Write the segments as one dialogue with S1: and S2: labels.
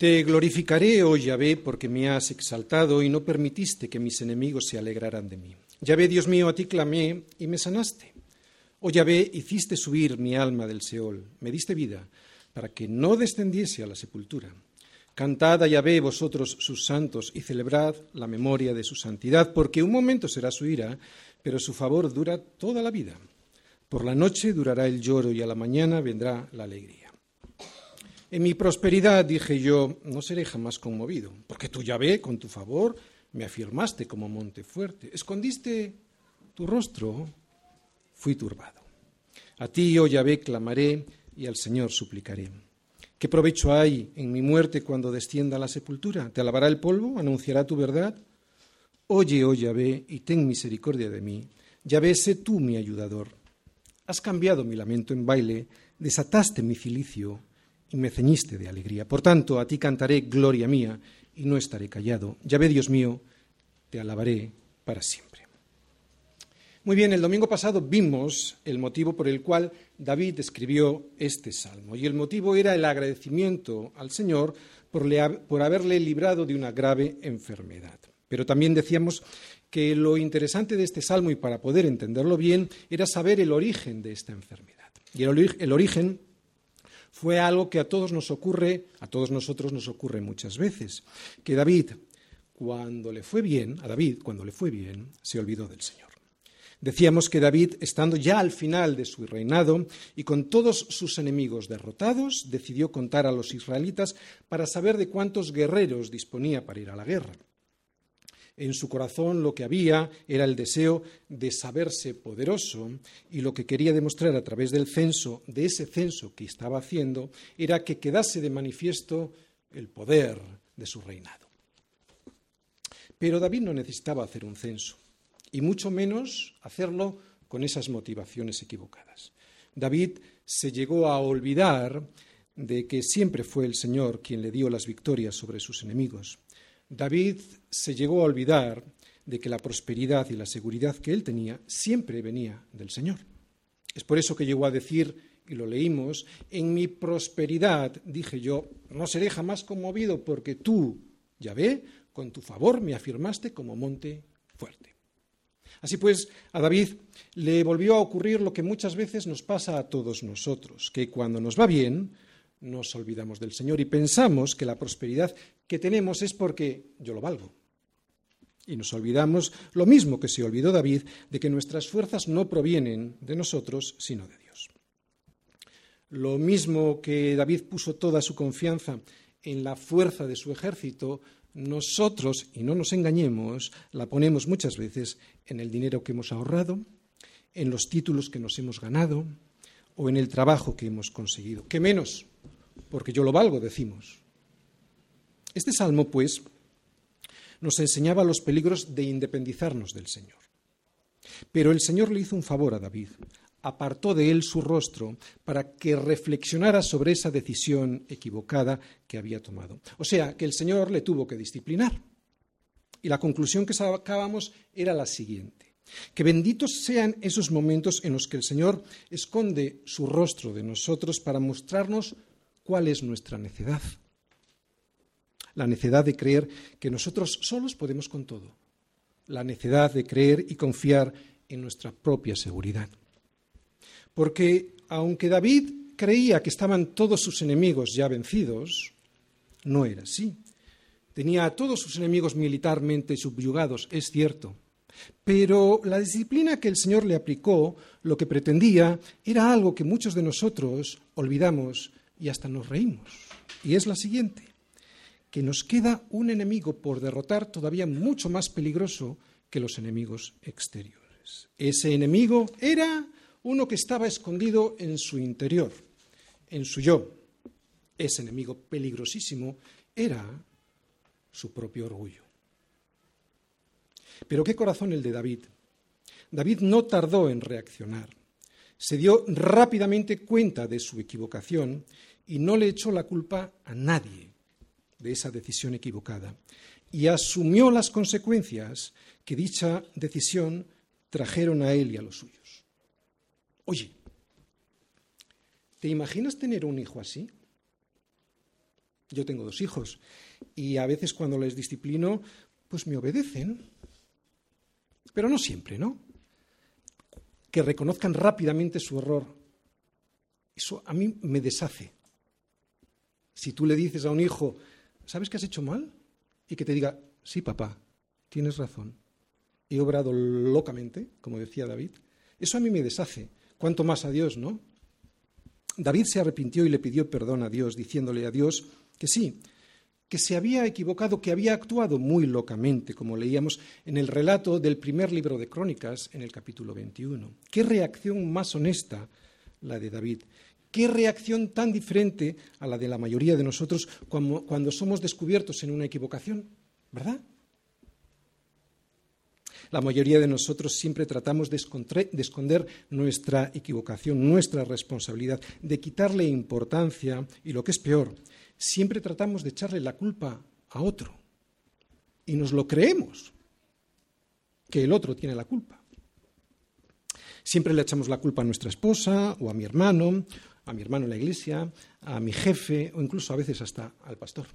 S1: Te glorificaré, oh Yahvé, porque me has exaltado y no permitiste que mis enemigos se alegraran de mí. Yahvé, Dios mío, a ti clamé y me sanaste. Oh Yahvé, hiciste subir mi alma del Seol, me diste vida, para que no descendiese a la sepultura. Cantad a Yahvé vosotros sus santos y celebrad la memoria de su santidad, porque un momento será su ira, pero su favor dura toda la vida. Por la noche durará el lloro y a la mañana vendrá la alegría. En mi prosperidad dije yo, no seré jamás conmovido, porque tú Yahvé, con tu favor, me afirmaste como monte fuerte. Escondiste tu rostro, fui turbado. A ti, oh Yahvé, clamaré y al Señor suplicaré. ¿Qué provecho hay en mi muerte cuando descienda a la sepultura? ¿Te alabará el polvo? ¿Anunciará tu verdad? Oye, oh Yahvé, y ten misericordia de mí. Yahvé, sé tú mi ayudador. Has cambiado mi lamento en baile, desataste mi cilicio y me ceñiste de alegría. Por tanto, a ti cantaré gloria mía y no estaré callado. Yahvé, Dios mío, te alabaré para siempre. Muy bien, el domingo pasado vimos el motivo por el cual David escribió este salmo, y el motivo era el agradecimiento al Señor por, haberle librado de una grave enfermedad. Pero también decíamos que lo interesante de este salmo, y para poder entenderlo bien, era saber el origen de esta enfermedad. Y el origen fue algo que a todos nos ocurre, a todos nosotros nos ocurre muchas veces, que David, cuando le fue bien, a David, cuando le fue bien, se olvidó del Señor. Decíamos que David, estando ya al final de su reinado y con todos sus enemigos derrotados, decidió contar a los israelitas para saber de cuántos guerreros disponía para ir a la guerra. En su corazón lo que había era el deseo de saberse poderoso y lo que quería demostrar a través del censo, de ese censo que estaba haciendo, era que quedase de manifiesto el poder de su reinado. Pero David no necesitaba hacer un censo y mucho menos hacerlo con esas motivaciones equivocadas. David se llegó a olvidar de que siempre fue el Señor quien le dio las victorias sobre sus enemigos. David se llegó a olvidar de que la prosperidad y la seguridad que él tenía siempre venía del Señor. Es por eso que llegó a decir, y lo leímos, en mi prosperidad, dije yo, no seré jamás conmovido porque tú, Yahvé, con tu favor me afirmaste como monte fuerte. Así pues, a David le volvió a ocurrir lo que muchas veces nos pasa a todos nosotros, que cuando nos va bien, nos olvidamos del Señor y pensamos que la prosperidad que tenemos es porque yo lo valgo. Y nos olvidamos, lo mismo que se olvidó David, de que nuestras fuerzas no provienen de nosotros, sino de Dios. Lo mismo que David puso toda su confianza en la fuerza de su ejército, nosotros, y no nos engañemos, la ponemos muchas veces en el dinero que hemos ahorrado, en los títulos que nos hemos ganado o en el trabajo que hemos conseguido. ¿Qué menos? Porque yo lo valgo, decimos. Este salmo, pues, nos enseñaba los peligros de independizarnos del Señor. Pero el Señor le hizo un favor a David apartó de él su rostro para que reflexionara sobre esa decisión equivocada que había tomado. O sea, que el Señor le tuvo que disciplinar. Y la conclusión que sacábamos era la siguiente. Que benditos sean esos momentos en los que el Señor esconde su rostro de nosotros para mostrarnos cuál es nuestra necedad. La necedad de creer que nosotros solos podemos con todo. La necedad de creer y confiar en nuestra propia seguridad. Porque aunque David creía que estaban todos sus enemigos ya vencidos, no era así. Tenía a todos sus enemigos militarmente subyugados, es cierto. Pero la disciplina que el Señor le aplicó, lo que pretendía, era algo que muchos de nosotros olvidamos y hasta nos reímos. Y es la siguiente, que nos queda un enemigo por derrotar todavía mucho más peligroso que los enemigos exteriores. Ese enemigo era uno que estaba escondido en su interior, en su yo. Ese enemigo peligrosísimo era su propio orgullo. Pero qué corazón el de David. David no tardó en reaccionar. Se dio rápidamente cuenta de su equivocación y no le echó la culpa a nadie de esa decisión equivocada. Y asumió las consecuencias que dicha decisión trajeron a él y a los suyos. Oye, ¿te imaginas tener un hijo así? Yo tengo dos hijos y a veces cuando les disciplino, pues me obedecen. Pero no siempre, ¿no? Que reconozcan rápidamente su error. Eso a mí me deshace. Si tú le dices a un hijo, ¿sabes que has hecho mal? Y que te diga, sí, papá, tienes razón. He obrado locamente, como decía David. Eso a mí me deshace. Cuanto más a Dios, ¿no? David se arrepintió y le pidió perdón a Dios, diciéndole a Dios que sí, que se había equivocado, que había actuado muy locamente, como leíamos en el relato del primer libro de Crónicas, en el capítulo 21. Qué reacción más honesta la de David. Qué reacción tan diferente a la de la mayoría de nosotros cuando, somos descubiertos en una equivocación, ¿verdad? La mayoría de nosotros siempre tratamos de esconder nuestra equivocación, nuestra responsabilidad, de quitarle importancia y lo que es peor, siempre tratamos de echarle la culpa a otro. Y nos lo creemos, que el otro tiene la culpa. Siempre le echamos la culpa a nuestra esposa o a mi hermano, a mi hermano en la iglesia, a mi jefe o incluso a veces hasta al pastor.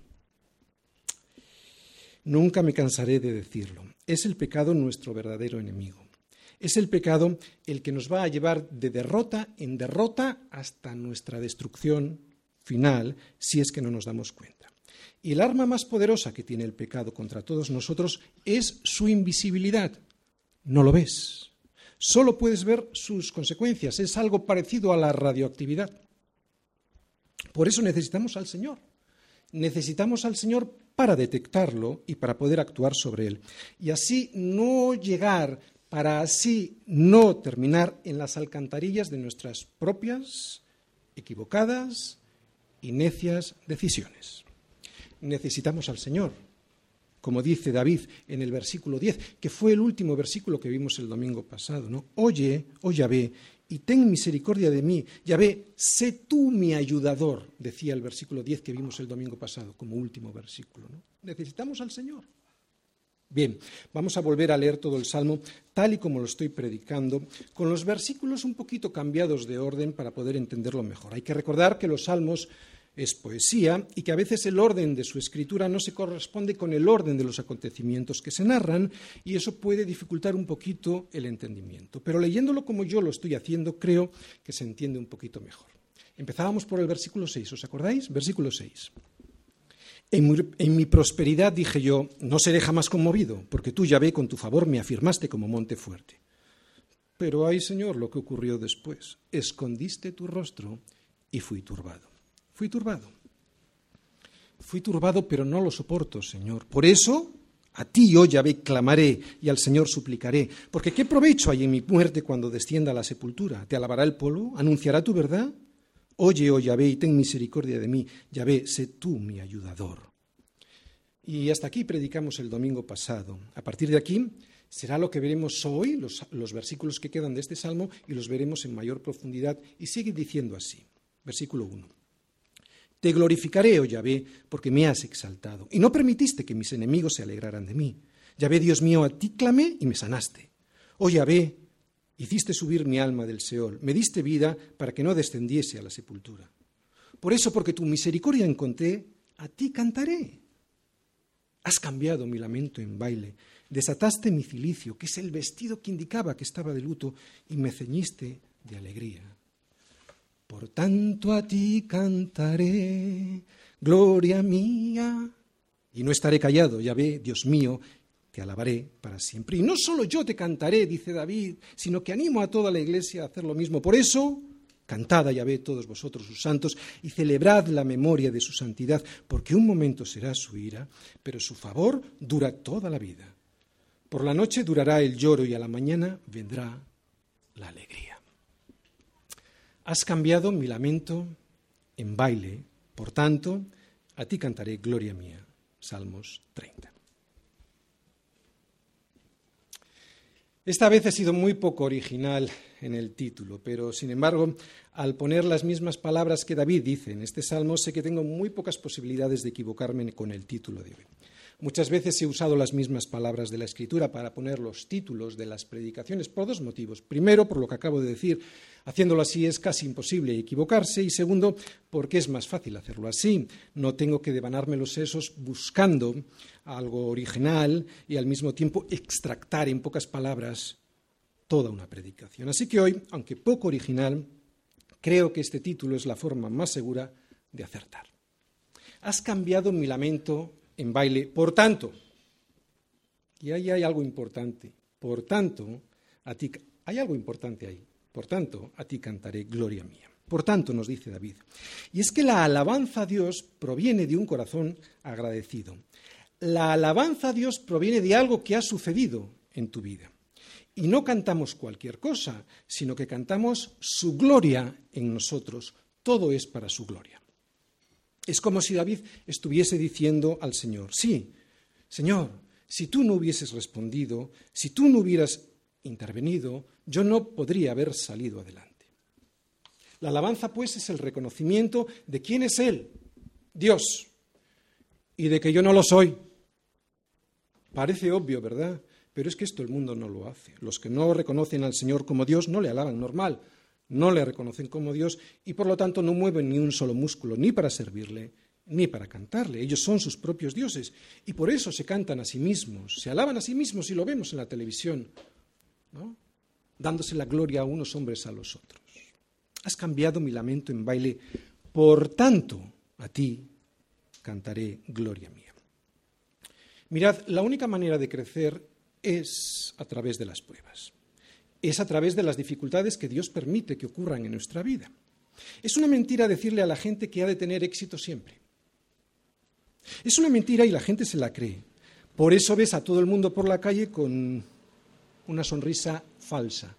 S1: Nunca me cansaré de decirlo. Es el pecado nuestro verdadero enemigo. Es el pecado el que nos va a llevar de derrota en derrota hasta nuestra destrucción final si es que no nos damos cuenta. Y el arma más poderosa que tiene el pecado contra todos nosotros es su invisibilidad. No lo ves. Solo puedes ver sus consecuencias. Es algo parecido a la radioactividad. Por eso necesitamos al Señor. Necesitamos al Señor para detectarlo y para poder actuar sobre él. Y así no llegar, para así no terminar en las alcantarillas de nuestras propias, equivocadas y necias decisiones. Necesitamos al Señor, como dice David en el versículo 10, que fue el último versículo que vimos el domingo pasado, ¿no? Oye, oh Yahvé, y ten misericordia de mí. Yahvé, sé tú mi ayudador, decía el versículo 10 que vimos el domingo pasado, como último versículo. Necesitamos al Señor. Bien, vamos a volver a leer todo el Salmo tal y como lo estoy predicando, con los versículos un poquito cambiados de orden para poder entenderlo mejor. Hay que recordar que los Salmos es poesía y que a veces el orden de su escritura no se corresponde con el orden de los acontecimientos que se narran y eso puede dificultar un poquito el entendimiento. Pero leyéndolo como yo lo estoy haciendo, creo que se entiende un poquito mejor. Empezábamos por el versículo 6, ¿os acordáis? Versículo 6. En mi, en mi, prosperidad dije yo, no seré jamás conmovido, porque tú, ya ve, con tu favor me afirmaste como monte fuerte. Pero ay, Señor, lo que ocurrió después. Escondiste tu rostro y fui turbado. Fui turbado. Fui turbado, pero no lo soporto, Señor. Por eso, a ti, oh Yahvé, clamaré y al Señor suplicaré. Porque ¿qué provecho hay en mi muerte cuando descienda a la sepultura? ¿Te alabará el polvo? ¿Anunciará tu verdad? Oye, oh Yahvé, y ten misericordia de mí. Yahvé, sé tú mi ayudador. Y hasta aquí predicamos el domingo pasado. A partir de aquí será lo que veremos hoy, los, los versículos que quedan de este salmo, y los veremos en mayor profundidad. Y sigue diciendo así. Versículo 1. Te glorificaré, oh Yahvé, porque me has exaltado, y no permitiste que mis enemigos se alegraran de mí. Yahvé, Dios mío, a ti clamé y me sanaste. Oh Yahvé, hiciste subir mi alma del Seol, me diste vida para que no descendiese a la sepultura. Por eso, porque tu misericordia encontré, a ti cantaré. Has cambiado mi lamento en baile, desataste mi cilicio, que es el vestido que indicaba que estaba de luto, y me ceñiste de alegría. Por tanto a ti cantaré, gloria mía. Y no estaré callado, ya ve, Dios mío, te alabaré para siempre. Y no solo yo te cantaré, dice David, sino que animo a toda la iglesia a hacer lo mismo. Por eso, cantad ya ve todos vosotros sus santos y celebrad la memoria de su santidad, porque un momento será su ira, pero su favor dura toda la vida. Por la noche durará el lloro y a la mañana vendrá la alegría. Has cambiado mi lamento en baile, por tanto, a ti cantaré gloria mía. Salmos 30. Esta vez he sido muy poco original en el título, pero sin embargo, al poner las mismas palabras que David dice en este salmo, sé que tengo muy pocas posibilidades de equivocarme con el título de hoy. Muchas veces he usado las mismas palabras de la Escritura para poner los títulos de las predicaciones por dos motivos. Primero, por lo que acabo de decir, haciéndolo así es casi imposible equivocarse. Y segundo, porque es más fácil hacerlo así. No tengo que devanarme los sesos buscando algo original y al mismo tiempo extractar en pocas palabras toda una predicación. Así que hoy, aunque poco original, creo que este título es la forma más segura de acertar. Has cambiado mi lamento en baile. Por tanto, y ahí hay algo importante, por tanto, a ti, hay algo importante ahí, por tanto, a ti cantaré gloria mía. Por tanto, nos dice David, y es que la alabanza a Dios proviene de un corazón agradecido. La alabanza a Dios proviene de algo que ha sucedido en tu vida. Y no cantamos cualquier cosa, sino que cantamos su gloria en nosotros. Todo es para su gloria. Es como si David estuviese diciendo al Señor, sí, Señor, si tú no hubieses respondido, si tú no hubieras intervenido, yo no podría haber salido adelante. La alabanza, pues, es el reconocimiento de quién es Él, Dios, y de que yo no lo soy. Parece obvio, ¿verdad? Pero es que esto el mundo no lo hace. Los que no reconocen al Señor como Dios no le alaban normal no le reconocen como Dios y por lo tanto no mueven ni un solo músculo, ni para servirle, ni para cantarle. Ellos son sus propios dioses y por eso se cantan a sí mismos, se alaban a sí mismos y lo vemos en la televisión, ¿no? dándose la gloria a unos hombres a los otros. Has cambiado mi lamento en baile, por tanto a ti cantaré gloria mía. Mirad, la única manera de crecer es a través de las pruebas es a través de las dificultades que Dios permite que ocurran en nuestra vida. Es una mentira decirle a la gente que ha de tener éxito siempre. Es una mentira y la gente se la cree. Por eso ves a todo el mundo por la calle con una sonrisa falsa,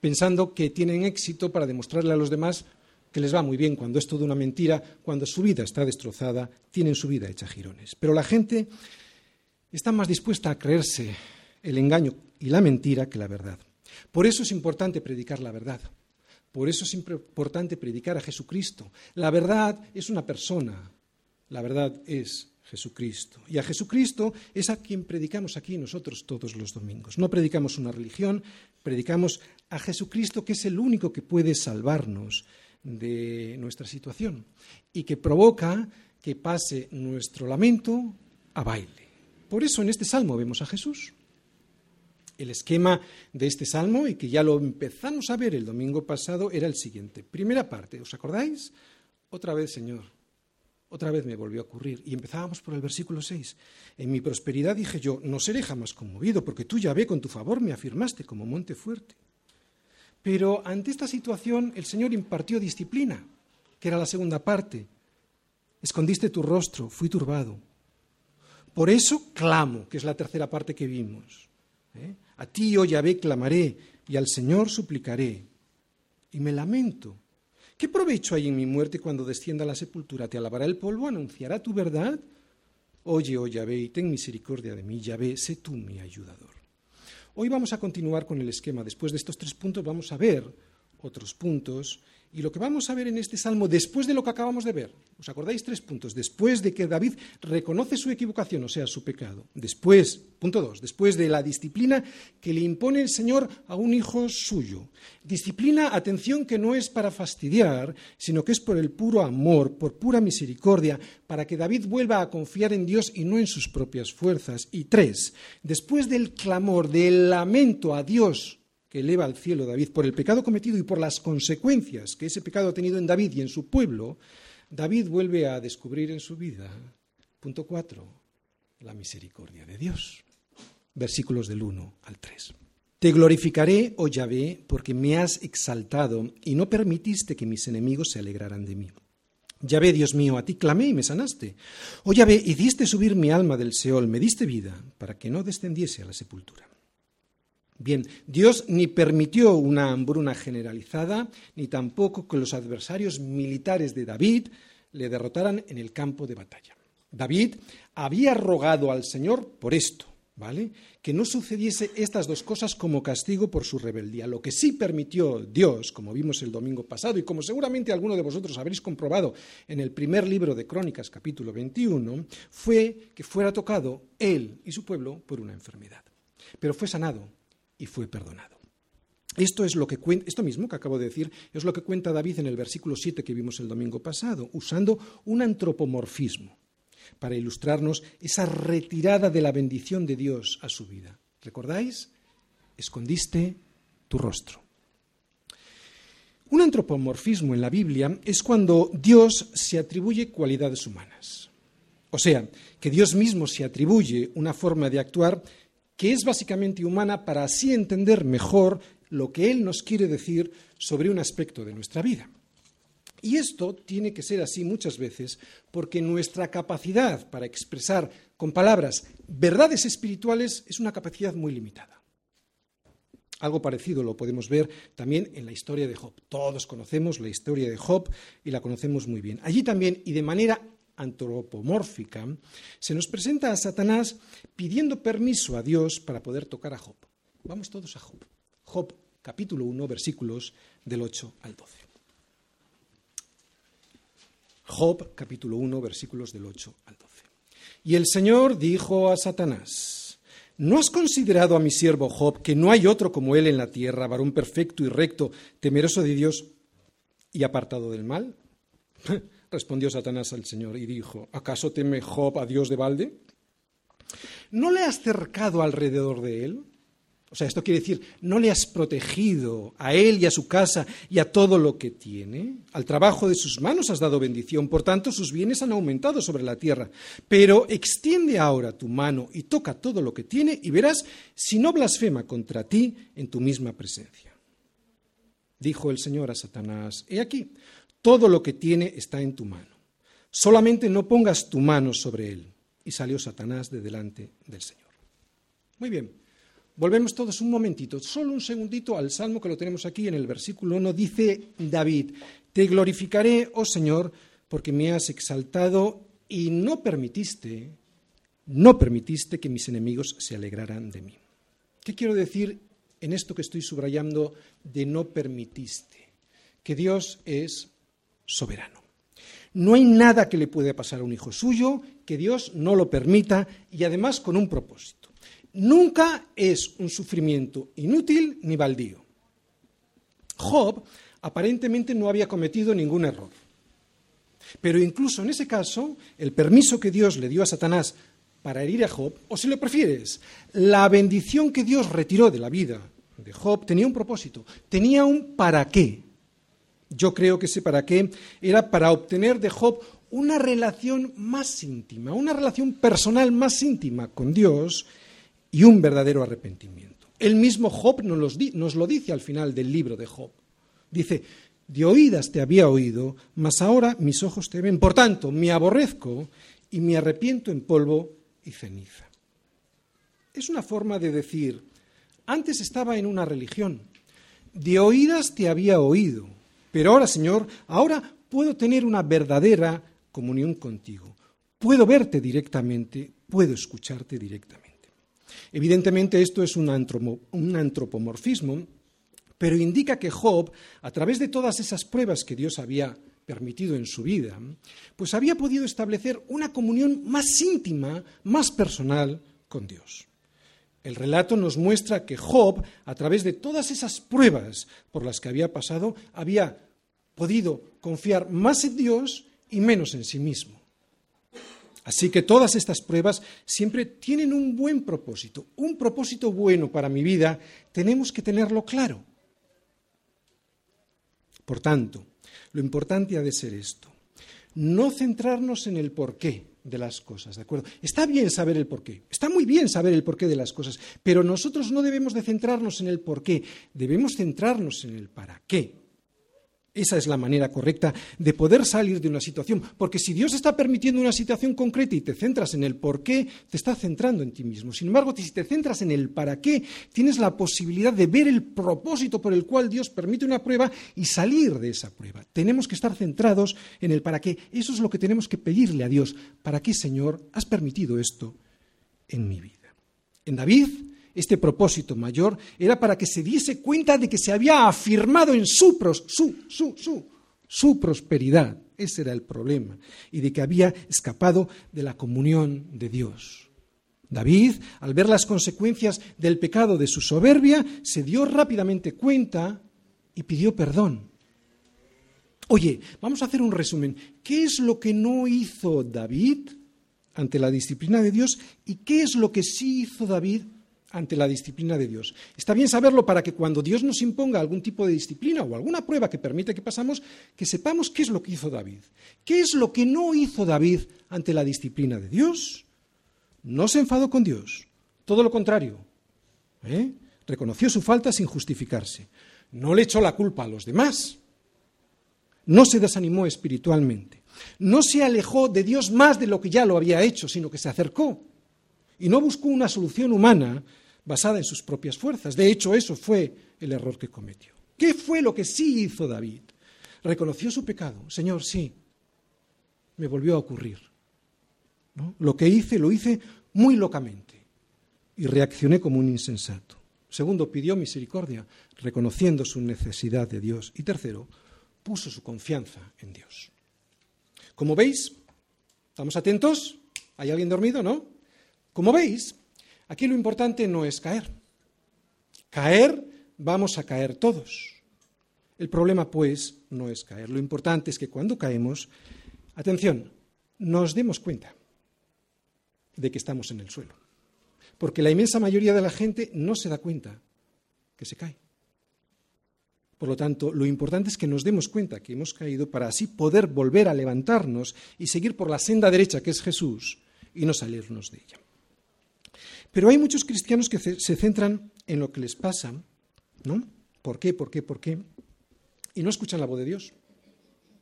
S1: pensando que tienen éxito para demostrarle a los demás que les va muy bien cuando es toda una mentira, cuando su vida está destrozada, tienen su vida hecha girones. Pero la gente está más dispuesta a creerse el engaño y la mentira que la verdad. Por eso es importante predicar la verdad. Por eso es importante predicar a Jesucristo. La verdad es una persona. La verdad es Jesucristo. Y a Jesucristo es a quien predicamos aquí nosotros todos los domingos. No predicamos una religión, predicamos a Jesucristo, que es el único que puede salvarnos de nuestra situación y que provoca que pase nuestro lamento a baile. Por eso en este salmo vemos a Jesús. El esquema de este salmo, y que ya lo empezamos a ver el domingo pasado, era el siguiente. Primera parte, ¿os acordáis? Otra vez, Señor, otra vez me volvió a ocurrir. Y empezábamos por el versículo 6. En mi prosperidad dije yo, no seré jamás conmovido, porque tú ya ve con tu favor me afirmaste como monte fuerte. Pero ante esta situación el Señor impartió disciplina, que era la segunda parte. Escondiste tu rostro, fui turbado. Por eso clamo, que es la tercera parte que vimos. ¿Eh? A ti, oh Yahvé, clamaré y al Señor suplicaré. Y me lamento. ¿Qué provecho hay en mi muerte cuando descienda a la sepultura? ¿Te alabará el polvo? ¿Anunciará tu verdad? Oye, oh Yahvé, y ten misericordia de mí, Yahvé, sé tú mi ayudador. Hoy vamos a continuar con el esquema. Después de estos tres puntos vamos a ver otros puntos y lo que vamos a ver en este salmo, después de lo que acabamos de ver, ¿os acordáis tres puntos? Después de que David reconoce su equivocación, o sea, su pecado. Después, punto dos, después de la disciplina que le impone el Señor a un hijo suyo. Disciplina, atención, que no es para fastidiar, sino que es por el puro amor, por pura misericordia, para que David vuelva a confiar en Dios y no en sus propias fuerzas. Y tres, después del clamor, del lamento a Dios, que eleva al cielo David por el pecado cometido y por las consecuencias que ese pecado ha tenido en David y en su pueblo, David vuelve a descubrir en su vida, punto cuatro, la misericordia de Dios. Versículos del 1 al 3. Te glorificaré, oh Yahvé, porque me has exaltado y no permitiste que mis enemigos se alegraran de mí. Yahvé, Dios mío, a ti clamé y me sanaste. Oh Yahvé, hiciste subir mi alma del Seol, me diste vida para que no descendiese a la sepultura. Bien, Dios ni permitió una hambruna generalizada, ni tampoco que los adversarios militares de David le derrotaran en el campo de batalla. David había rogado al Señor por esto, ¿vale? Que no sucediese estas dos cosas como castigo por su rebeldía. Lo que sí permitió Dios, como vimos el domingo pasado y como seguramente alguno de vosotros habréis comprobado en el primer libro de Crónicas, capítulo 21, fue que fuera tocado él y su pueblo por una enfermedad. Pero fue sanado y fue perdonado. Esto, es lo que esto mismo que acabo de decir es lo que cuenta David en el versículo 7 que vimos el domingo pasado, usando un antropomorfismo para ilustrarnos esa retirada de la bendición de Dios a su vida. ¿Recordáis? Escondiste tu rostro. Un antropomorfismo en la Biblia es cuando Dios se atribuye cualidades humanas. O sea, que Dios mismo se atribuye una forma de actuar que es básicamente humana para así entender mejor lo que Él nos quiere decir sobre un aspecto de nuestra vida. Y esto tiene que ser así muchas veces porque nuestra capacidad para expresar con palabras verdades espirituales es una capacidad muy limitada. Algo parecido lo podemos ver también en la historia de Job. Todos conocemos la historia de Job y la conocemos muy bien. Allí también, y de manera antropomórfica, se nos presenta a Satanás pidiendo permiso a Dios para poder tocar a Job. Vamos todos a Job. Job capítulo 1, versículos del 8 al 12. Job capítulo 1 versículos del 8 al 12. Y el Señor dijo a Satanás, ¿no has considerado a mi siervo Job que no hay otro como él en la tierra, varón perfecto y recto, temeroso de Dios y apartado del mal? Respondió Satanás al Señor y dijo, ¿acaso teme Job a Dios de balde? ¿No le has cercado alrededor de él? O sea, esto quiere decir, no le has protegido a él y a su casa y a todo lo que tiene. Al trabajo de sus manos has dado bendición, por tanto sus bienes han aumentado sobre la tierra. Pero extiende ahora tu mano y toca todo lo que tiene y verás si no blasfema contra ti en tu misma presencia. Dijo el Señor a Satanás, he aquí, todo lo que tiene está en tu mano. Solamente no pongas tu mano sobre él. Y salió Satanás de delante del Señor. Muy bien. Volvemos todos un momentito, solo un segundito al salmo que lo tenemos aquí en el versículo 1. Dice David, te glorificaré, oh Señor, porque me has exaltado y no permitiste, no permitiste que mis enemigos se alegraran de mí. ¿Qué quiero decir en esto que estoy subrayando de no permitiste? Que Dios es No hay nada que le pueda pasar a un hijo suyo que Dios no lo permita y además con un propósito nunca es un sufrimiento inútil ni baldío. Job aparentemente no había cometido ningún error. Pero incluso en ese caso, el permiso que Dios le dio a Satanás para herir a Job, o si lo prefieres, la bendición que Dios retiró de la vida de Job tenía un propósito, tenía un para qué. Yo creo que ese para qué era para obtener de Job una relación más íntima, una relación personal más íntima con Dios y un verdadero arrepentimiento. El mismo Job nos, lo dice al final del libro de Job. Dice, de oídas te había oído, mas ahora mis ojos te ven. Por tanto, me aborrezco y me arrepiento en polvo y ceniza. Es una forma de decir, antes estaba en una religión, de oídas te había oído, pero ahora, Señor, ahora puedo tener una verdadera comunión contigo. Puedo verte directamente, puedo escucharte directamente. Evidentemente esto es un, antropomorfismo, pero indica que Job, a través de todas esas pruebas que Dios había permitido en su vida, pues había podido establecer una comunión más íntima, más personal con Dios. El relato nos muestra que Job, a través de todas esas pruebas por las que había pasado, había podido confiar más en Dios y menos en sí mismo. Así que todas estas pruebas siempre tienen un buen propósito, un propósito bueno para mi vida, tenemos que tenerlo claro. Por tanto, lo importante ha de ser esto, no centrarnos en el porqué de las cosas, ¿de acuerdo? Está bien saber el porqué, está muy bien saber el porqué de las cosas, pero nosotros no debemos de centrarnos en el porqué, debemos centrarnos en el para qué. Esa es la manera correcta de poder salir de una situación, porque si Dios está permitiendo una situación concreta y te centras en el por qué, te está centrando en ti mismo. Sin embargo, si te centras en el para qué, tienes la posibilidad de ver el propósito por el cual Dios permite una prueba y salir de esa prueba. Tenemos que estar centrados en el para qué. Eso es lo que tenemos que pedirle a Dios. ¿Para qué, Señor, has permitido esto en mi vida? En David, este propósito mayor era para que se diese cuenta de que se había afirmado en su, su, su, su, su prosperidad. Ese era el problema. Y de que había escapado de la comunión de Dios. David, al ver las consecuencias del pecado de su soberbia, se dio rápidamente cuenta y pidió perdón. Oye, vamos a hacer un resumen. ¿Qué es lo que no hizo David ante la disciplina de Dios y qué es lo que sí hizo David ante la disciplina de Dios? Está bien saberlo para que cuando Dios nos imponga algún tipo de disciplina o alguna prueba que permite que pasamos, que sepamos qué es lo que hizo David. ¿Qué es lo que no hizo David ante la disciplina de Dios? No se enfadó con Dios, todo lo contrario. ¿eh? Reconoció su falta sin justificarse. No le echó la culpa a los demás no se desanimó espiritualmente, no se alejó de Dios más de lo que ya lo había hecho, sino que se acercó y no buscó una solución humana basada en sus propias fuerzas. De hecho, eso fue el error que cometió. ¿Qué fue lo que sí hizo David? Reconoció su pecado. Señor, sí, me volvió a ocurrir. Lo que hice, lo hice muy locamente y reaccioné como un insensato. Segundo, pidió misericordia, reconociendo su necesidad de Dios. Y tercero, puso su confianza en Dios. Como veis, ¿estamos atentos? ¿Hay alguien dormido, no? Como veis, aquí lo importante no es caer. Caer, vamos a caer todos. El problema, pues, no es caer. Lo importante es que cuando caemos, atención, nos demos cuenta de que estamos en el suelo. Porque la inmensa mayoría de la gente no se da cuenta que se cae. Por lo tanto, lo importante es que nos demos cuenta que hemos caído para así poder volver a levantarnos y seguir por la senda derecha que es Jesús y no salirnos de ella. Pero hay muchos cristianos que se centran en lo que les pasa, ¿no? ¿Por qué? ¿Por qué? ¿Por qué? Y no escuchan la voz de Dios,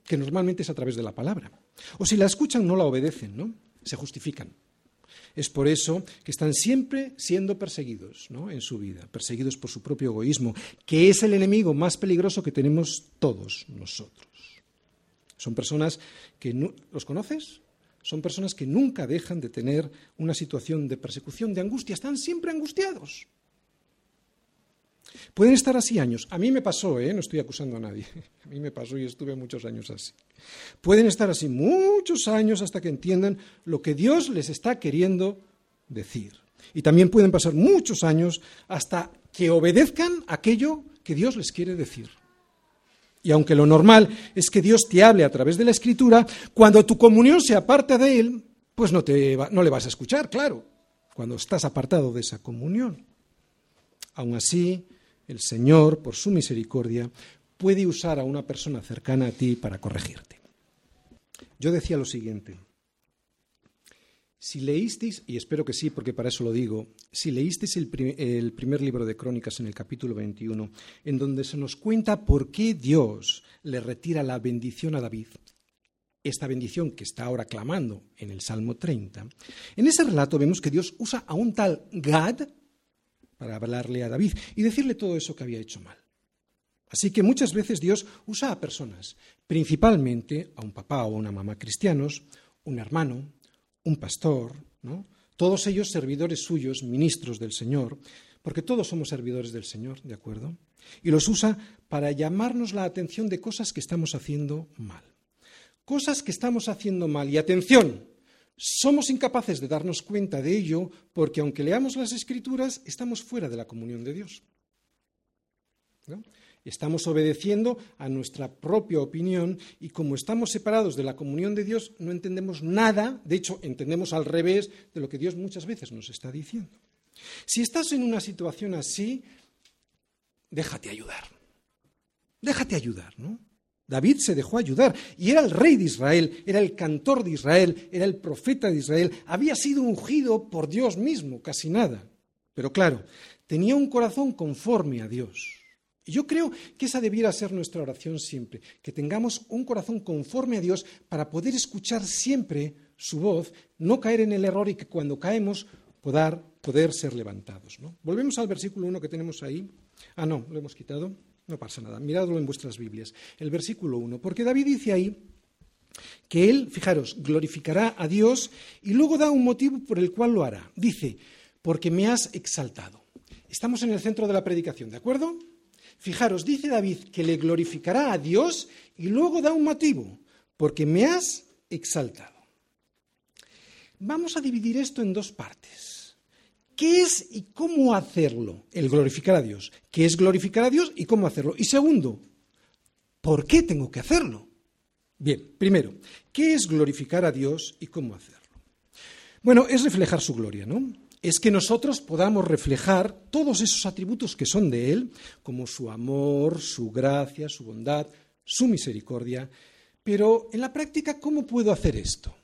S1: que normalmente es a través de la palabra. O si la escuchan, no la obedecen, ¿no? Se justifican. Es por eso que están siempre siendo perseguidos ¿no? en su vida, perseguidos por su propio egoísmo, que es el enemigo más peligroso que tenemos todos nosotros. Son personas que los conoces, son personas que nunca dejan de tener una situación de persecución, de angustia, están siempre angustiados. Pueden estar así años. A mí me pasó, ¿eh? no estoy acusando a nadie. A mí me pasó y estuve muchos años así. Pueden estar así muchos años hasta que entiendan lo que Dios les está queriendo decir. Y también pueden pasar muchos años hasta que obedezcan aquello que Dios les quiere decir. Y aunque lo normal es que Dios te hable a través de la Escritura, cuando tu comunión se aparta de Él, pues no, te no le vas a escuchar, claro, cuando estás apartado de esa comunión. Aún así, el Señor, por su misericordia, puede usar a una persona cercana a ti para corregirte. Yo decía lo siguiente, si leísteis, y espero que sí, porque para eso lo digo, si leísteis el, el, primer libro de Crónicas en el capítulo 21, en donde se nos cuenta por qué Dios le retira la bendición a David, esta bendición que está ahora clamando en el Salmo 30, en ese relato vemos que Dios usa a un tal Gad para hablarle a David y decirle todo eso que había hecho mal. Así que muchas veces Dios usa a personas, principalmente a un papá o una mamá cristianos, un hermano, un pastor, ¿no? todos ellos servidores suyos, ministros del Señor, porque todos somos servidores del Señor, ¿de acuerdo? Y los usa para llamarnos la atención de cosas que estamos haciendo mal. Cosas que estamos haciendo mal. Y atención, somos incapaces de darnos cuenta de ello porque aunque leamos las escrituras, estamos fuera de la comunión de Dios. Estamos obedeciendo a nuestra propia opinión y como estamos separados de la comunión de Dios, no entendemos nada, de hecho entendemos al revés de lo que Dios muchas veces nos está diciendo. Si estás en una situación así, déjate ayudar. Déjate ayudar, ¿no? David se dejó ayudar y era el rey de Israel, era el cantor de Israel, era el profeta de Israel, había sido ungido por Dios mismo, casi nada. Pero claro, tenía un corazón conforme a Dios. Y yo creo que esa debiera ser nuestra oración siempre, que tengamos un corazón conforme a Dios para poder escuchar siempre su voz, no caer en el error y que cuando caemos poder, ser levantados. Volvemos al versículo 1 que tenemos ahí. Ah, no, lo hemos quitado. No pasa nada, miradlo en vuestras Biblias. El versículo 1, porque David dice ahí que él, fijaros, glorificará a Dios y luego da un motivo por el cual lo hará. Dice, porque me has exaltado. Estamos en el centro de la predicación, ¿de acuerdo? Fijaros, dice David que le glorificará a Dios y luego da un motivo, porque me has exaltado. Vamos a dividir esto en dos partes. ¿Qué es y cómo hacerlo? El glorificar a Dios. ¿Qué es glorificar a Dios y cómo hacerlo? Y segundo, ¿por qué tengo que hacerlo? Bien, primero, ¿qué es glorificar a Dios y cómo hacerlo? Bueno, es reflejar su gloria, ¿no? Es que nosotros podamos reflejar todos esos atributos que son de Él, como su amor, su gracia, su bondad, su misericordia. Pero en la práctica, ¿cómo puedo hacer esto?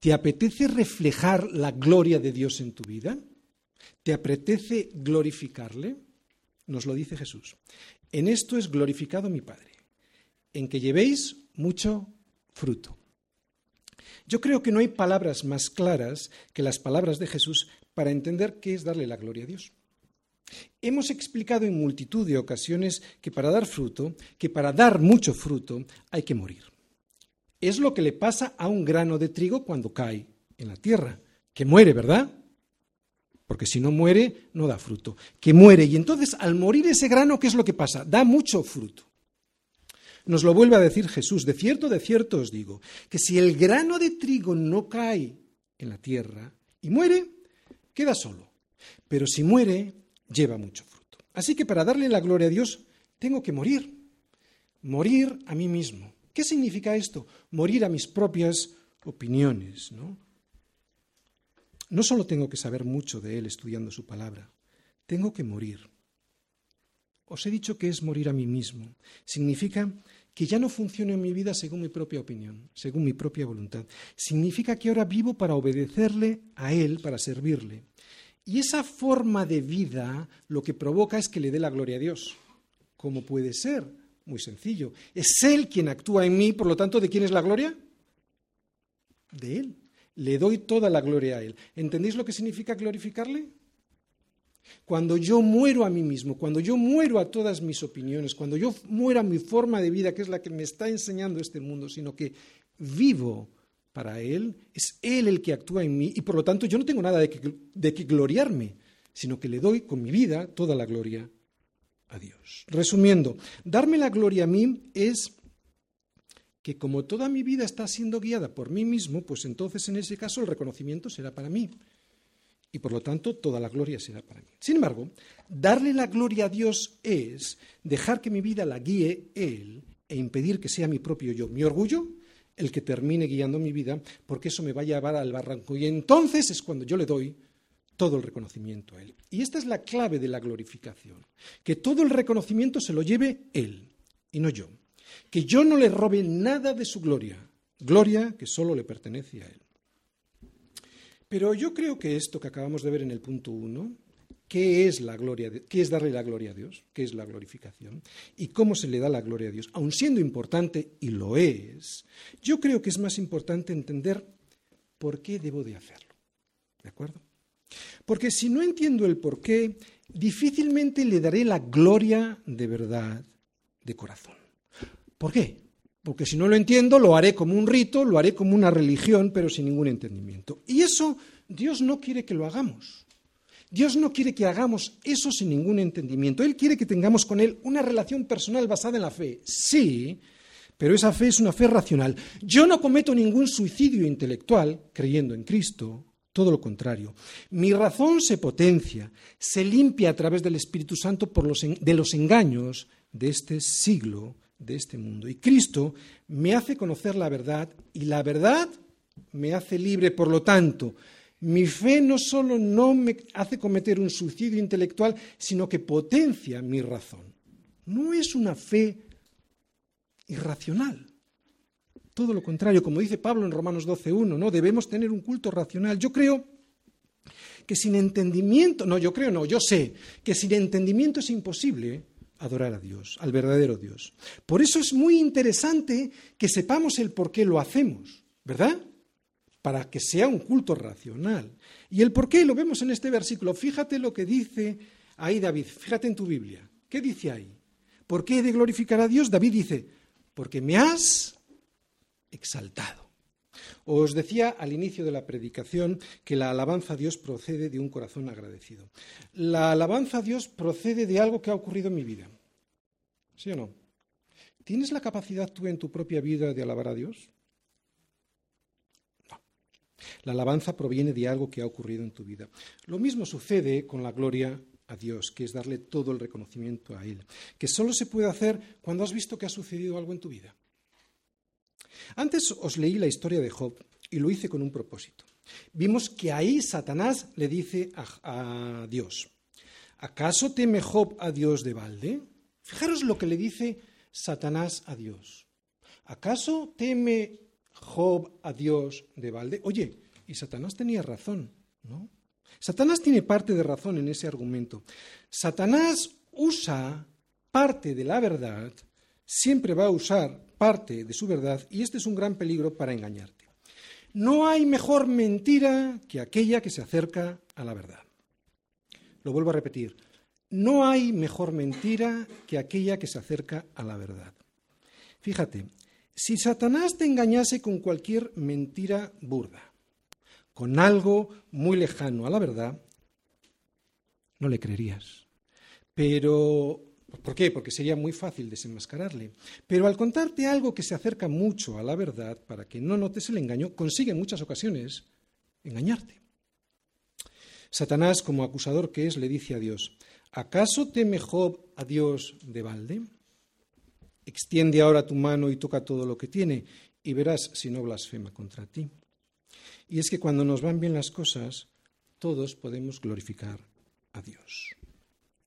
S1: ¿Te apetece reflejar la gloria de Dios en tu vida? ¿Te apetece glorificarle? Nos lo dice Jesús. En esto es glorificado mi Padre, en que llevéis mucho fruto. Yo creo que no hay palabras más claras que las palabras de Jesús para entender qué es darle la gloria a Dios. Hemos explicado en multitud de ocasiones que para dar fruto, que para dar mucho fruto, hay que morir. Es lo que le pasa a un grano de trigo cuando cae en la tierra, que muere, ¿verdad? Porque si no muere, no da fruto. Que muere. Y entonces, al morir ese grano, ¿qué es lo que pasa? Da mucho fruto. Nos lo vuelve a decir Jesús. De cierto, de cierto os digo, que si el grano de trigo no cae en la tierra y muere, queda solo. Pero si muere, lleva mucho fruto. Así que para darle la gloria a Dios, tengo que morir. Morir a mí mismo. ¿Qué significa esto? Morir a mis propias opiniones, ¿no? No solo tengo que saber mucho de Él estudiando su palabra, tengo que morir. Os he dicho que es morir a mí mismo. Significa que ya no funciono en mi vida según mi propia opinión, según mi propia voluntad. Significa que ahora vivo para obedecerle a Él, para servirle. Y esa forma de vida lo que provoca es que le dé la gloria a Dios. ¿Cómo puede ser? Muy sencillo. Es Él quien actúa en mí, por lo tanto, ¿de quién es la gloria? De Él. Le doy toda la gloria a Él. ¿Entendéis lo que significa glorificarle? Cuando yo muero a mí mismo, cuando yo muero a todas mis opiniones, cuando yo muero a mi forma de vida, que es la que me está enseñando este mundo, sino que vivo para Él, es Él el que actúa en mí y por lo tanto yo no tengo nada de que, de que gloriarme, sino que le doy con mi vida toda la gloria a Dios. Resumiendo, darme la gloria a mí es que como toda mi vida está siendo guiada por mí mismo, pues entonces en ese caso el reconocimiento será para mí. Y por lo tanto toda la gloria será para mí. Sin embargo, darle la gloria a Dios es dejar que mi vida la guíe Él e impedir que sea mi propio yo, mi orgullo, el que termine guiando mi vida, porque eso me va a llevar al barranco. Y entonces es cuando yo le doy todo el reconocimiento a Él. Y esta es la clave de la glorificación, que todo el reconocimiento se lo lleve Él y no yo, que yo no le robe nada de su gloria, gloria que solo le pertenece a Él. Pero yo creo que esto que acabamos de ver en el punto uno, ¿qué es la gloria? ¿Qué es darle la gloria a Dios? ¿Qué es la glorificación? ¿Y cómo se le da la gloria a Dios? Aun siendo importante, y lo es, yo creo que es más importante entender por qué debo de hacerlo. ¿De acuerdo? Porque si no entiendo el por qué, difícilmente le daré la gloria de verdad de corazón. ¿Por qué? Porque si no lo entiendo, lo haré como un rito, lo haré como una religión, pero sin ningún entendimiento. Y eso Dios no quiere que lo hagamos. Dios no quiere que hagamos eso sin ningún entendimiento. Él quiere que tengamos con Él una relación personal basada en la fe. Sí, pero esa fe es una fe racional. Yo no cometo ningún suicidio intelectual creyendo en Cristo, todo lo contrario. Mi razón se potencia, se limpia a través del Espíritu Santo por los, de los engaños de este siglo, de este mundo. Y Cristo me hace conocer la verdad y la verdad me hace libre. Por lo tanto, mi fe no solo no me hace cometer un suicidio intelectual, sino que potencia mi razón. No es una fe irracional. Todo lo contrario, como dice Pablo en Romanos 12.1, ¿no? Debemos tener un culto racional. Yo creo que sin entendimiento, no, yo creo no, yo sé que sin entendimiento es imposible adorar a Dios, al verdadero Dios. Por eso es muy interesante que sepamos el por qué lo hacemos, ¿verdad? Para que sea un culto racional. Y el por qué lo vemos en este versículo. Fíjate lo que dice ahí David, fíjate en tu Biblia. ¿Qué dice ahí? ¿Por qué he de glorificar a Dios? David dice, porque me has exaltado. Os decía al inicio de la predicación que la alabanza a Dios procede de un corazón agradecido. La alabanza a Dios procede de algo que ha ocurrido en mi vida. ¿Sí o no? ¿Tienes la capacidad tú en tu propia vida de alabar a Dios? No. La alabanza proviene de algo que ha ocurrido en tu vida. Lo mismo sucede con la gloria a Dios, que es darle todo el reconocimiento a Él, que solo se puede hacer cuando has visto que ha sucedido algo en tu vida. Antes os leí la historia de Job y lo hice con un propósito. Vimos que ahí Satanás le dice a, Dios, ¿acaso teme Job a Dios de balde? Fijaros lo que le dice Satanás a Dios. ¿Acaso teme Job a Dios de balde? Oye, y Satanás tenía razón, ¿no? Satanás tiene parte de razón en ese argumento. Satanás usa parte de la verdad, siempre va a usar parte de su verdad, y este es un gran peligro para engañarte. No hay mejor mentira que aquella que se acerca a la verdad. Lo vuelvo a repetir. No hay mejor mentira que aquella que se acerca a la verdad. Fíjate, si Satanás te engañase con cualquier mentira burda, con algo muy lejano a la verdad, no le creerías. Pero, ¿por qué? Porque sería muy fácil desenmascararle. Pero al contarte algo que se acerca mucho a la verdad, para que no notes el engaño, consigue en muchas ocasiones engañarte. Satanás, como acusador que es, le dice a Dios, ¿acaso teme Job a Dios de balde? Extiende ahora tu mano y toca todo lo que tiene, y verás si no blasfema contra ti. Y es que cuando nos van bien las cosas, todos podemos glorificar a Dios,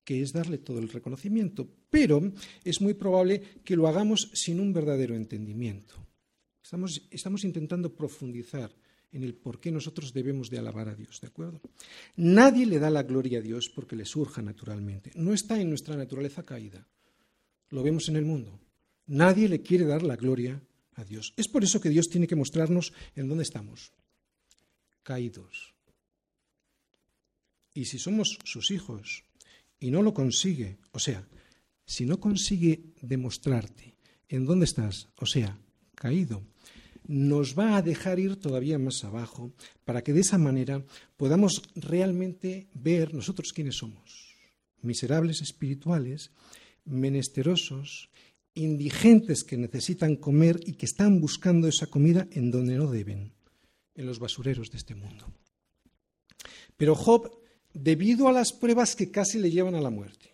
S1: que es darle todo el reconocimiento, pero es muy probable que lo hagamos sin un verdadero entendimiento. Estamos, estamos intentando profundizar en el por qué nosotros debemos de alabar a Dios, ¿de acuerdo? Nadie le da la gloria a Dios porque le surja naturalmente. No está en nuestra naturaleza caída. Lo vemos en el mundo. Nadie le quiere dar la gloria a Dios. Es por eso que Dios tiene que mostrarnos en dónde estamos caídos. Y si somos sus hijos y no lo consigue, o sea, si no consigue demostrarte en dónde estás, o sea, caído, nos va a dejar ir todavía más abajo para que de esa manera podamos realmente ver nosotros quiénes somos. Miserables espirituales, menesterosos, indigentes que necesitan comer y que están buscando esa comida en donde no deben en los basureros de este mundo. Pero Job, debido a las pruebas que casi le llevan a la muerte,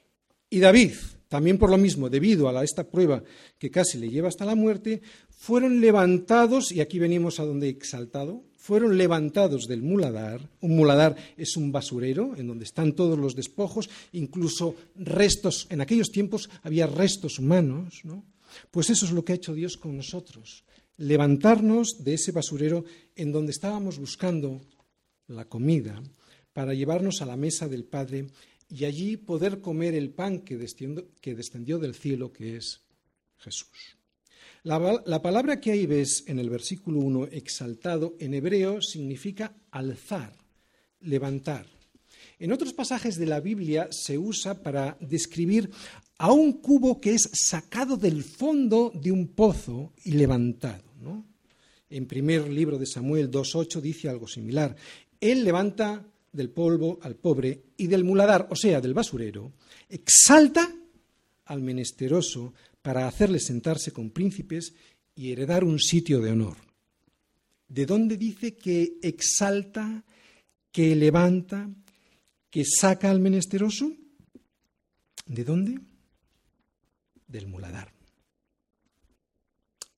S1: y David, también por lo mismo, debido a esta prueba que casi le lleva hasta la muerte, fueron levantados, y aquí venimos a donde exaltado, fueron levantados del muladar. Un muladar es un basurero en donde están todos los despojos, incluso restos, en aquellos tiempos había restos humanos, ¿no? Pues eso es lo que ha hecho Dios con nosotros levantarnos de ese basurero en donde estábamos buscando la comida para llevarnos a la mesa del Padre y allí poder comer el pan que descendió, del cielo, que es Jesús. La, la, palabra que ahí ves en el versículo 1, exaltado, en hebreo significa alzar, levantar. En otros pasajes de la Biblia se usa para describir a un cubo que es sacado del fondo de un pozo y levantado. En primer libro de Samuel 2.8 dice algo similar. Él levanta del polvo al pobre y del muladar, o sea, del basurero, exalta al menesteroso para hacerle sentarse con príncipes y heredar un sitio de honor. ¿De dónde dice que exalta, que levanta, que saca al menesteroso? ¿De dónde? Del muladar.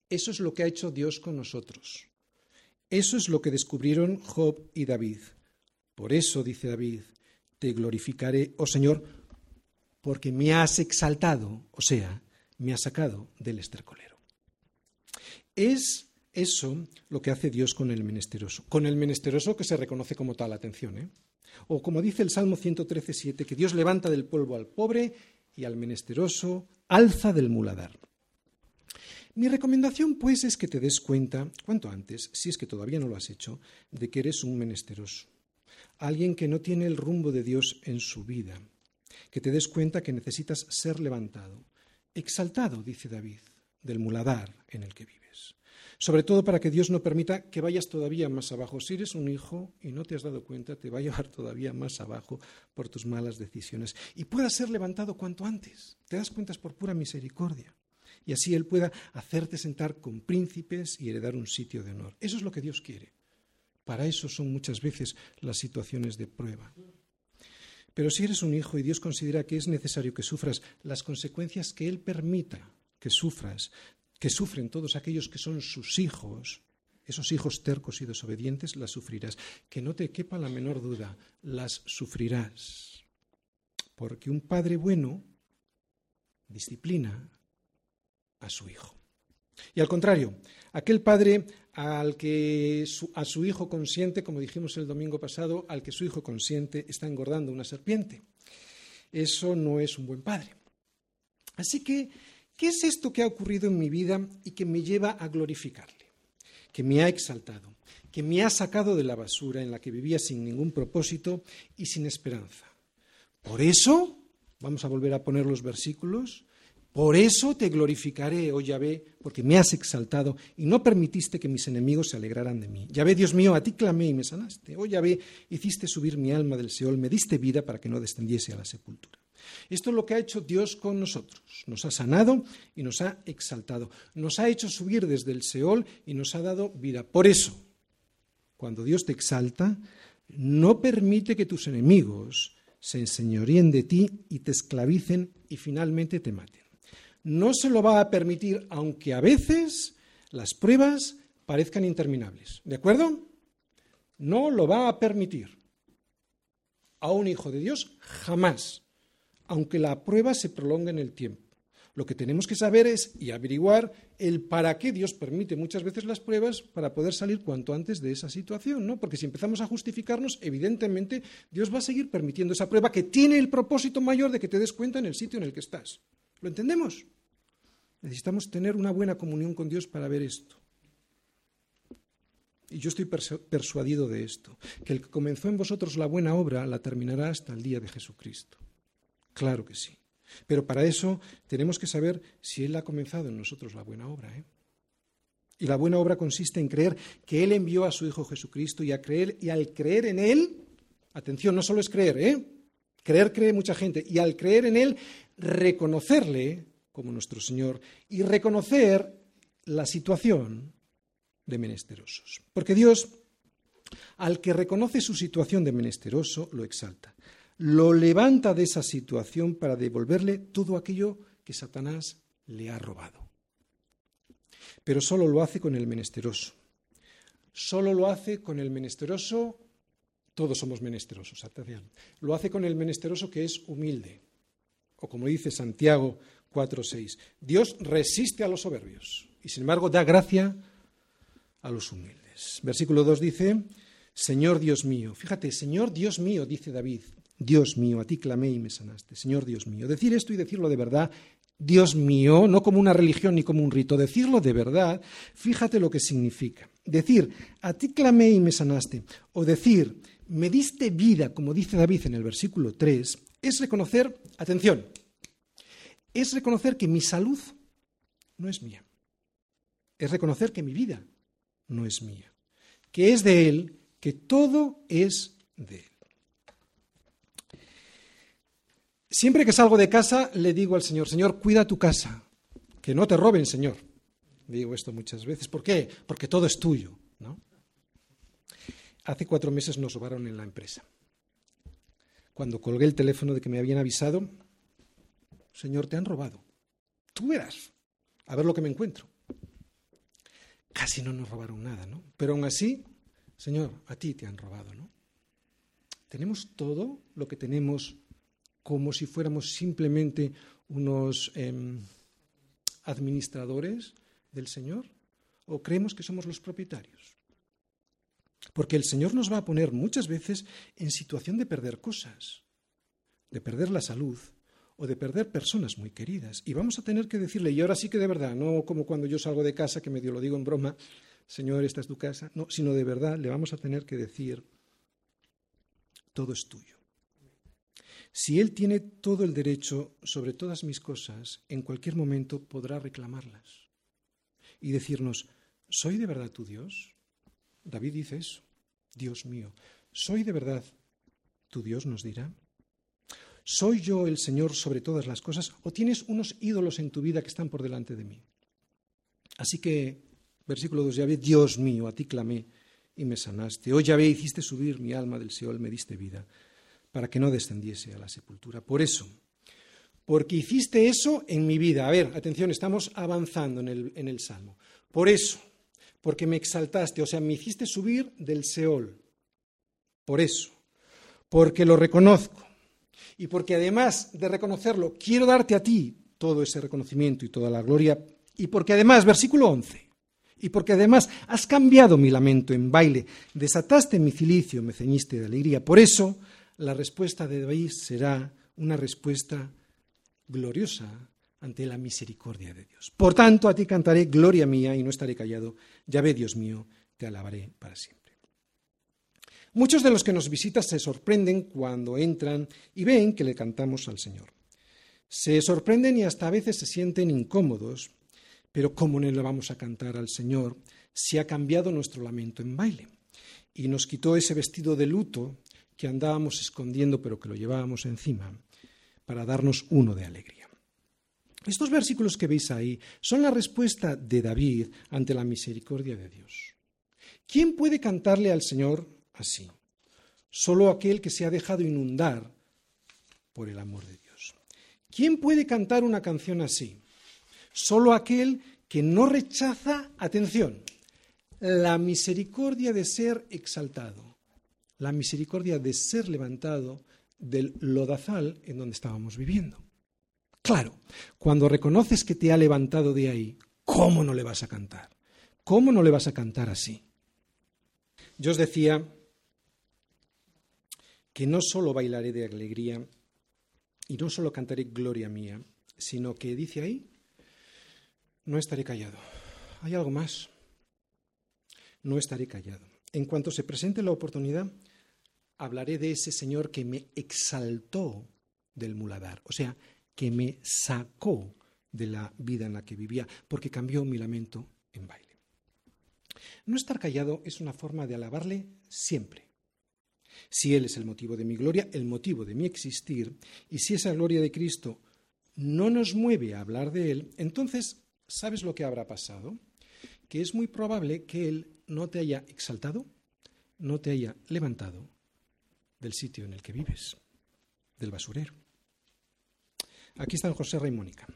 S1: Eso es lo que ha hecho Dios con nosotros. Eso es lo que descubrieron Job y David. Por eso, dice David, te glorificaré, oh Señor, porque me has exaltado, o sea, me has sacado del estercolero. Es eso lo que hace Dios con el menesteroso. Con el menesteroso que se reconoce como tal, atención. ¿eh? O como dice el Salmo 113.7, que Dios levanta del polvo al pobre y al menesteroso alza del muladar. Mi recomendación, pues, es que te des cuenta, cuanto antes, si es que todavía no lo has hecho, de que eres un menesteroso, alguien que no tiene el rumbo de Dios en su vida, que te des cuenta que necesitas ser levantado, exaltado, dice David, del muladar en el que vives. Sobre todo para que Dios no permita que vayas todavía más abajo. Si eres un hijo y no te has dado cuenta, te va a llevar todavía más abajo por tus malas decisiones. Y pueda ser levantado cuanto antes. Te das cuenta por pura misericordia. Y así Él pueda hacerte sentar con príncipes y heredar un sitio de honor. Eso es lo que Dios quiere. Para eso son muchas veces las situaciones de prueba. Pero si eres un hijo y Dios considera que es necesario que sufras las consecuencias que Él permita que sufras, que sufren todos aquellos que son sus hijos, esos hijos tercos y desobedientes, las sufrirás. Que no te quepa la menor duda, las sufrirás. Porque un padre bueno disciplina a su hijo. Y al contrario, aquel padre al que a su hijo consiente, como dijimos el domingo pasado, al que su hijo consiente está engordando una serpiente. Eso no es un buen padre. Así que, ¿qué es esto que ha ocurrido en mi vida y que me lleva a glorificarle? Que me ha exaltado, que me ha sacado de la basura en la que vivía sin ningún propósito y sin esperanza. Por eso, vamos a volver a poner los versículos, por eso te glorificaré, oh Yahvé, porque me has exaltado y no permitiste que mis enemigos se alegraran de mí. Yahvé, Dios mío, a ti clamé y me sanaste. Oh Yahvé, hiciste subir mi alma del Seol, me diste vida para que no descendiese a la sepultura. Esto es lo que ha hecho Dios con nosotros. Nos ha sanado y nos ha exaltado. Nos ha hecho subir desde el Seol y nos ha dado vida. Por eso, cuando Dios te exalta, no permite que tus enemigos se enseñoríen de ti y te esclavicen y finalmente te maten no se lo va a permitir, aunque a veces las pruebas parezcan interminables. ¿De acuerdo? No lo va a permitir. A un hijo de Dios jamás, aunque la prueba se prolongue en el tiempo. Lo que tenemos que saber es y averiguar el para qué Dios permite muchas veces las pruebas para poder salir cuanto antes de esa situación, ¿no? Porque si empezamos a justificarnos, evidentemente Dios va a seguir permitiendo esa prueba que tiene el propósito mayor de que te des cuenta en el sitio en el que estás. ¿Lo entendemos? Necesitamos tener una buena comunión con Dios para ver esto. Y yo estoy persuadido de esto, que el que comenzó en vosotros la buena obra la terminará hasta el día de Jesucristo. Claro que sí. Pero para eso tenemos que saber si Él ha comenzado en nosotros la buena obra. ¿eh? Y la buena obra consiste en creer que Él envió a su Hijo Jesucristo y a creer, y al creer en Él, atención, no solo es creer, ¿eh? Creer cree mucha gente, y al creer en Él, reconocerle como nuestro Señor y reconocer la situación de menesterosos. Porque Dios, al que reconoce su situación de menesteroso, lo exalta. Lo levanta de esa situación para devolverle todo aquello que Satanás le ha robado. Pero solo lo hace con el menesteroso. Solo lo hace con el menesteroso, todos somos menesterosos. Lo hace con el menesteroso que es humilde. O como dice Santiago 4.6. Dios resiste a los soberbios y sin embargo da gracia a los humildes. Versículo 2 dice, Señor Dios mío, fíjate, Señor Dios mío, dice David, Dios mío, a ti clamé y me sanaste, Señor Dios mío. Decir esto y decirlo de verdad, Dios mío, no como una religión ni como un rito, decirlo de verdad, fíjate lo que significa. Decir, a ti clamé y me sanaste, o decir, me diste vida, como dice David en el versículo 3, es reconocer, atención, es reconocer que mi salud no es mía. Es reconocer que mi vida no es mía. Que es de Él, que todo es de Él. Siempre que salgo de casa le digo al Señor, Señor, cuida tu casa, que no te roben, Señor. Digo esto muchas veces. ¿Por qué? Porque todo es tuyo. Hace cuatro meses nos robaron en la empresa. Cuando colgué el teléfono de que me habían avisado, Señor, te han robado. Tú verás, a ver lo que me encuentro. Casi no nos robaron nada, ¿no? Pero aún así, Señor, a ti te han robado, ¿no? Tenemos todo lo que tenemos como si fuéramos simplemente unos em, administradores del Señor o creemos que somos los propietarios. Porque el Señor nos va a poner muchas veces en situación de perder cosas, de perder la salud, o de perder personas muy queridas. Y vamos a tener que decirle, y ahora sí que de verdad, no como cuando yo salgo de casa, que medio lo digo en broma, Señor, esta es tu casa, no, sino de verdad le vamos a tener que decir, todo es tuyo. Si Él tiene todo el derecho sobre todas mis cosas, en cualquier momento podrá reclamarlas y decirnos, ¿soy de verdad tu Dios? David dice eso, Dios mío, ¿soy de verdad tu Dios? nos dirá. ¿Soy yo el Señor sobre todas las cosas o tienes unos ídolos en tu vida que están por delante de mí? Así que, versículo 2, ve, Dios mío, a ti clamé y me sanaste. Hoy ve, hiciste subir mi alma del Seol, me diste vida, para que no descendiese a la sepultura. Por eso, porque hiciste eso en mi vida. A ver, atención, estamos avanzando en el, en el Salmo. Por eso, porque me exaltaste, o sea, me hiciste subir del Seol. Por eso, porque lo reconozco y porque además de reconocerlo, quiero darte a ti todo ese reconocimiento y toda la gloria, y porque además, versículo 11, y porque además has cambiado mi lamento en baile, desataste mi cilicio, me ceñiste de alegría. Por eso, la respuesta de David será una respuesta gloriosa ante la misericordia de Dios. Por tanto, a ti cantaré gloria mía y no estaré callado. Ya ve, Dios mío, te alabaré para siempre. Muchos de los que nos visitan se sorprenden cuando entran y ven que le cantamos al Señor. Se sorprenden y hasta a veces se sienten incómodos, pero ¿cómo no le vamos a cantar al Señor si ha cambiado nuestro lamento en baile? Y nos quitó ese vestido de luto que andábamos escondiendo pero que lo llevábamos encima para darnos uno de alegría. Estos versículos que veis ahí son la respuesta de David ante la misericordia de Dios. ¿Quién puede cantarle al Señor así. Solo aquel que se ha dejado inundar por el amor de Dios. ¿Quién puede cantar una canción así? Solo aquel que no rechaza, atención, la misericordia de ser exaltado, la misericordia de ser levantado del lodazal en donde estábamos viviendo. Claro, cuando reconoces que te ha levantado de ahí, ¿cómo no le vas a cantar? ¿Cómo no le vas a cantar así? Yo os decía que no solo bailaré de alegría y no solo cantaré gloria mía, sino que dice ahí, no estaré callado. Hay algo más. No estaré callado. En cuanto se presente la oportunidad, hablaré de ese Señor que me exaltó del muladar, o sea, que me sacó de la vida en la que vivía, porque cambió mi lamento en baile. No estar callado es una forma de alabarle siempre, si Él es el motivo de mi gloria, el motivo de mi existir, y si esa gloria de Cristo no nos mueve a hablar de Él, entonces, ¿sabes lo que habrá pasado? Que es muy probable que Él no te haya exaltado, no te haya levantado del sitio en el que vives, del basurero. Aquí están José Rey y Mónica.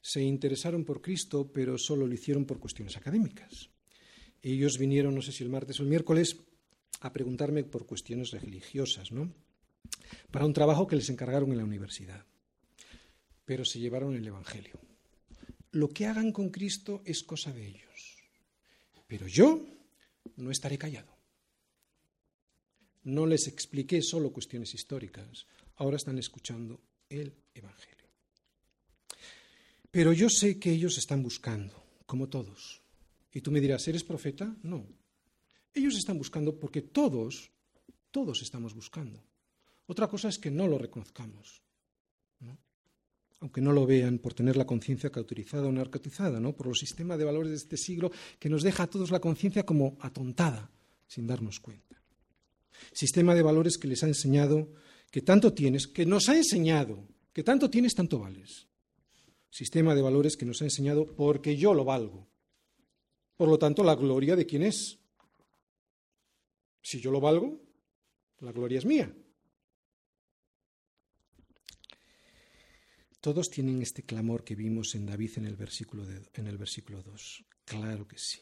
S1: Se interesaron por Cristo, pero solo lo hicieron por cuestiones académicas. Ellos vinieron, no sé si el martes o el miércoles, a preguntarme por cuestiones religiosas, ¿no? Para un trabajo que les encargaron en la universidad. Pero se llevaron el Evangelio. Lo que hagan con Cristo es cosa de ellos. Pero yo no estaré callado. No les expliqué solo cuestiones históricas. Ahora están escuchando el Evangelio. Pero yo sé que ellos están buscando, como todos. Y tú me dirás, ¿eres profeta? No, ellos están buscando porque todos, todos estamos buscando. Otra cosa es que no lo reconozcamos, aunque no lo vean por tener la conciencia cauterizada o narcotizada, ¿no? por los sistemas de valores de este siglo que nos deja a todos la conciencia como atontada, sin darnos cuenta. Sistema de valores que les ha enseñado que tanto tienes, que nos ha enseñado que tanto tienes, tanto vales. Sistema de valores que nos ha enseñado porque yo lo valgo. Por lo tanto, la gloria de quién es, si yo lo valgo, la gloria es mía. Todos tienen este clamor que vimos en David en el versículo, en el versículo 2. Claro que sí.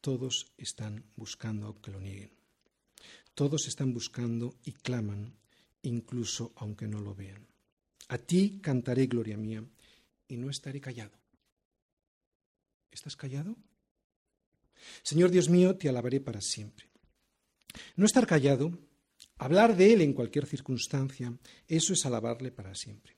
S1: Todos están buscando aunque lo nieguen. Todos están buscando y claman, incluso aunque no lo vean. A ti cantaré gloria mía y no estaré callado. ¿Estás callado? Señor Dios mío, te alabaré para siempre. No estar callado, hablar de Él en cualquier circunstancia, eso es alabarle para siempre.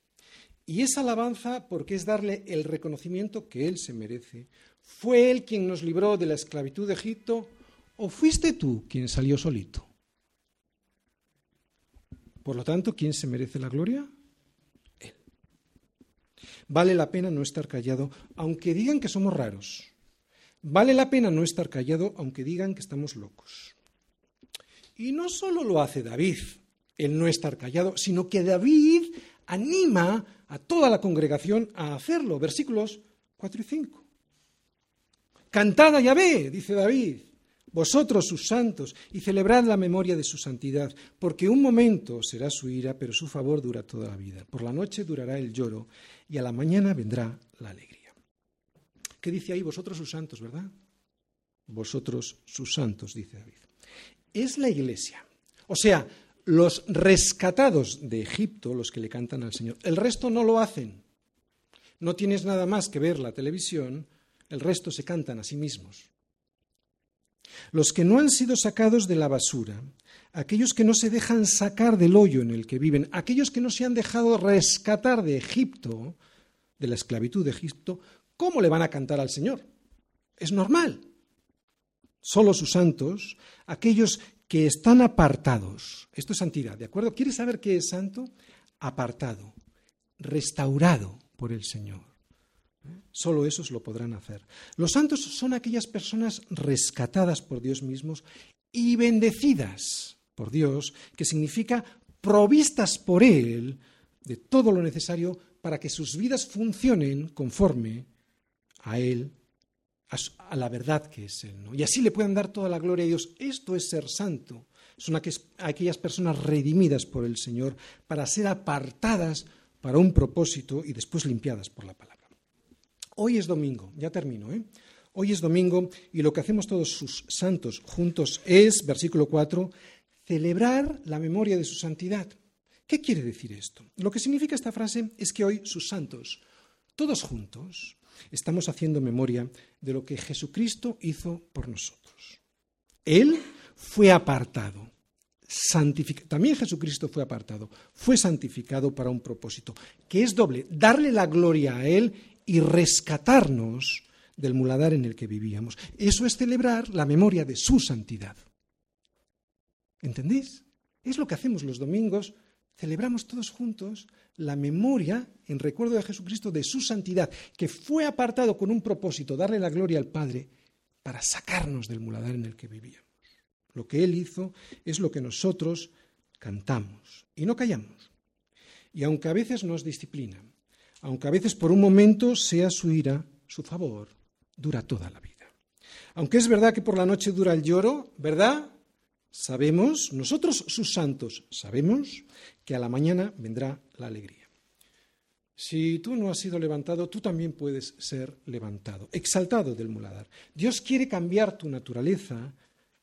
S1: Y esa alabanza porque es darle el reconocimiento que Él se merece. ¿Fue Él quien nos libró de la esclavitud de Egipto o fuiste tú quien salió solito? Por lo tanto, ¿quién se merece la gloria? Vale la pena no estar callado, aunque digan que somos raros. Vale la pena no estar callado aunque digan que estamos locos. Y no solo lo hace David, el no estar callado, sino que David anima a toda la congregación a hacerlo. Versículos 4 y 5. Cantad a Yahvé, dice David, vosotros sus santos, y celebrad la memoria de su santidad, porque un momento será su ira, pero su favor dura toda la vida. Por la noche durará el lloro, y a la mañana vendrá la alegría. ¿Qué dice ahí? Vosotros sus santos, ¿verdad? Vosotros sus santos, dice David. Es la iglesia. O sea, los rescatados de Egipto los que le cantan al Señor. El resto no lo hacen. No tienes nada más que ver la televisión, el resto se cantan a sí mismos. Los que no han sido sacados de la basura, aquellos que no se dejan sacar del hoyo en el que viven, aquellos que no se han dejado rescatar de Egipto, de la esclavitud de Egipto, ¿cómo le van a cantar al Señor? Es normal. Solo sus santos, aquellos que están apartados. Esto es santidad, ¿de acuerdo? ¿Quieres saber qué es santo? Apartado, restaurado por el Señor. Solo esos lo podrán hacer. Los santos son aquellas personas rescatadas por Dios mismos y bendecidas por Dios, que significa provistas por Él de todo lo necesario para que sus vidas funcionen conforme a Él a, la verdad que es Él. Y así le puedan dar toda la gloria a Dios. Esto es ser santo. Son aquellas personas redimidas por el Señor para ser apartadas para un propósito y después limpiadas por la palabra. Hoy es domingo, ya termino. ¿eh? Hoy es domingo y lo que hacemos todos sus santos juntos es, versículo 4, celebrar la memoria de su santidad. ¿Qué quiere decir esto? Lo que significa esta frase es que hoy sus santos, todos juntos, estamos haciendo memoria de lo que Jesucristo hizo por nosotros. Él fue apartado, también Jesucristo fue apartado, fue santificado para un propósito, que es doble, darle la gloria a Él y rescatarnos del muladar en el que vivíamos. Eso es celebrar la memoria de su santidad. ¿Entendéis? Es lo que hacemos los domingos celebramos todos juntos la memoria en recuerdo de Jesucristo de su santidad, que fue apartado con un propósito, darle la gloria al Padre, para sacarnos del muladar en el que vivíamos. Lo que Él hizo es lo que nosotros cantamos y no callamos. Y aunque a veces nos disciplina, aunque a veces por un momento sea su ira, su favor dura toda la vida. Aunque es verdad que por la noche dura el lloro, ¿verdad? Sabemos, nosotros sus santos, sabemos que a la mañana vendrá la alegría. Si tú no has sido levantado, tú también puedes ser levantado, exaltado del muladar. Dios quiere cambiar tu naturaleza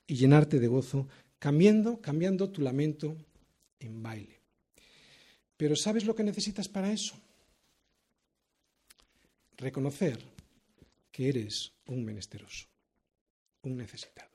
S1: y llenarte de gozo, cambiando, cambiando tu lamento en baile. Pero ¿sabes lo que necesitas para eso? Reconocer que eres un menesteroso, un necesitado.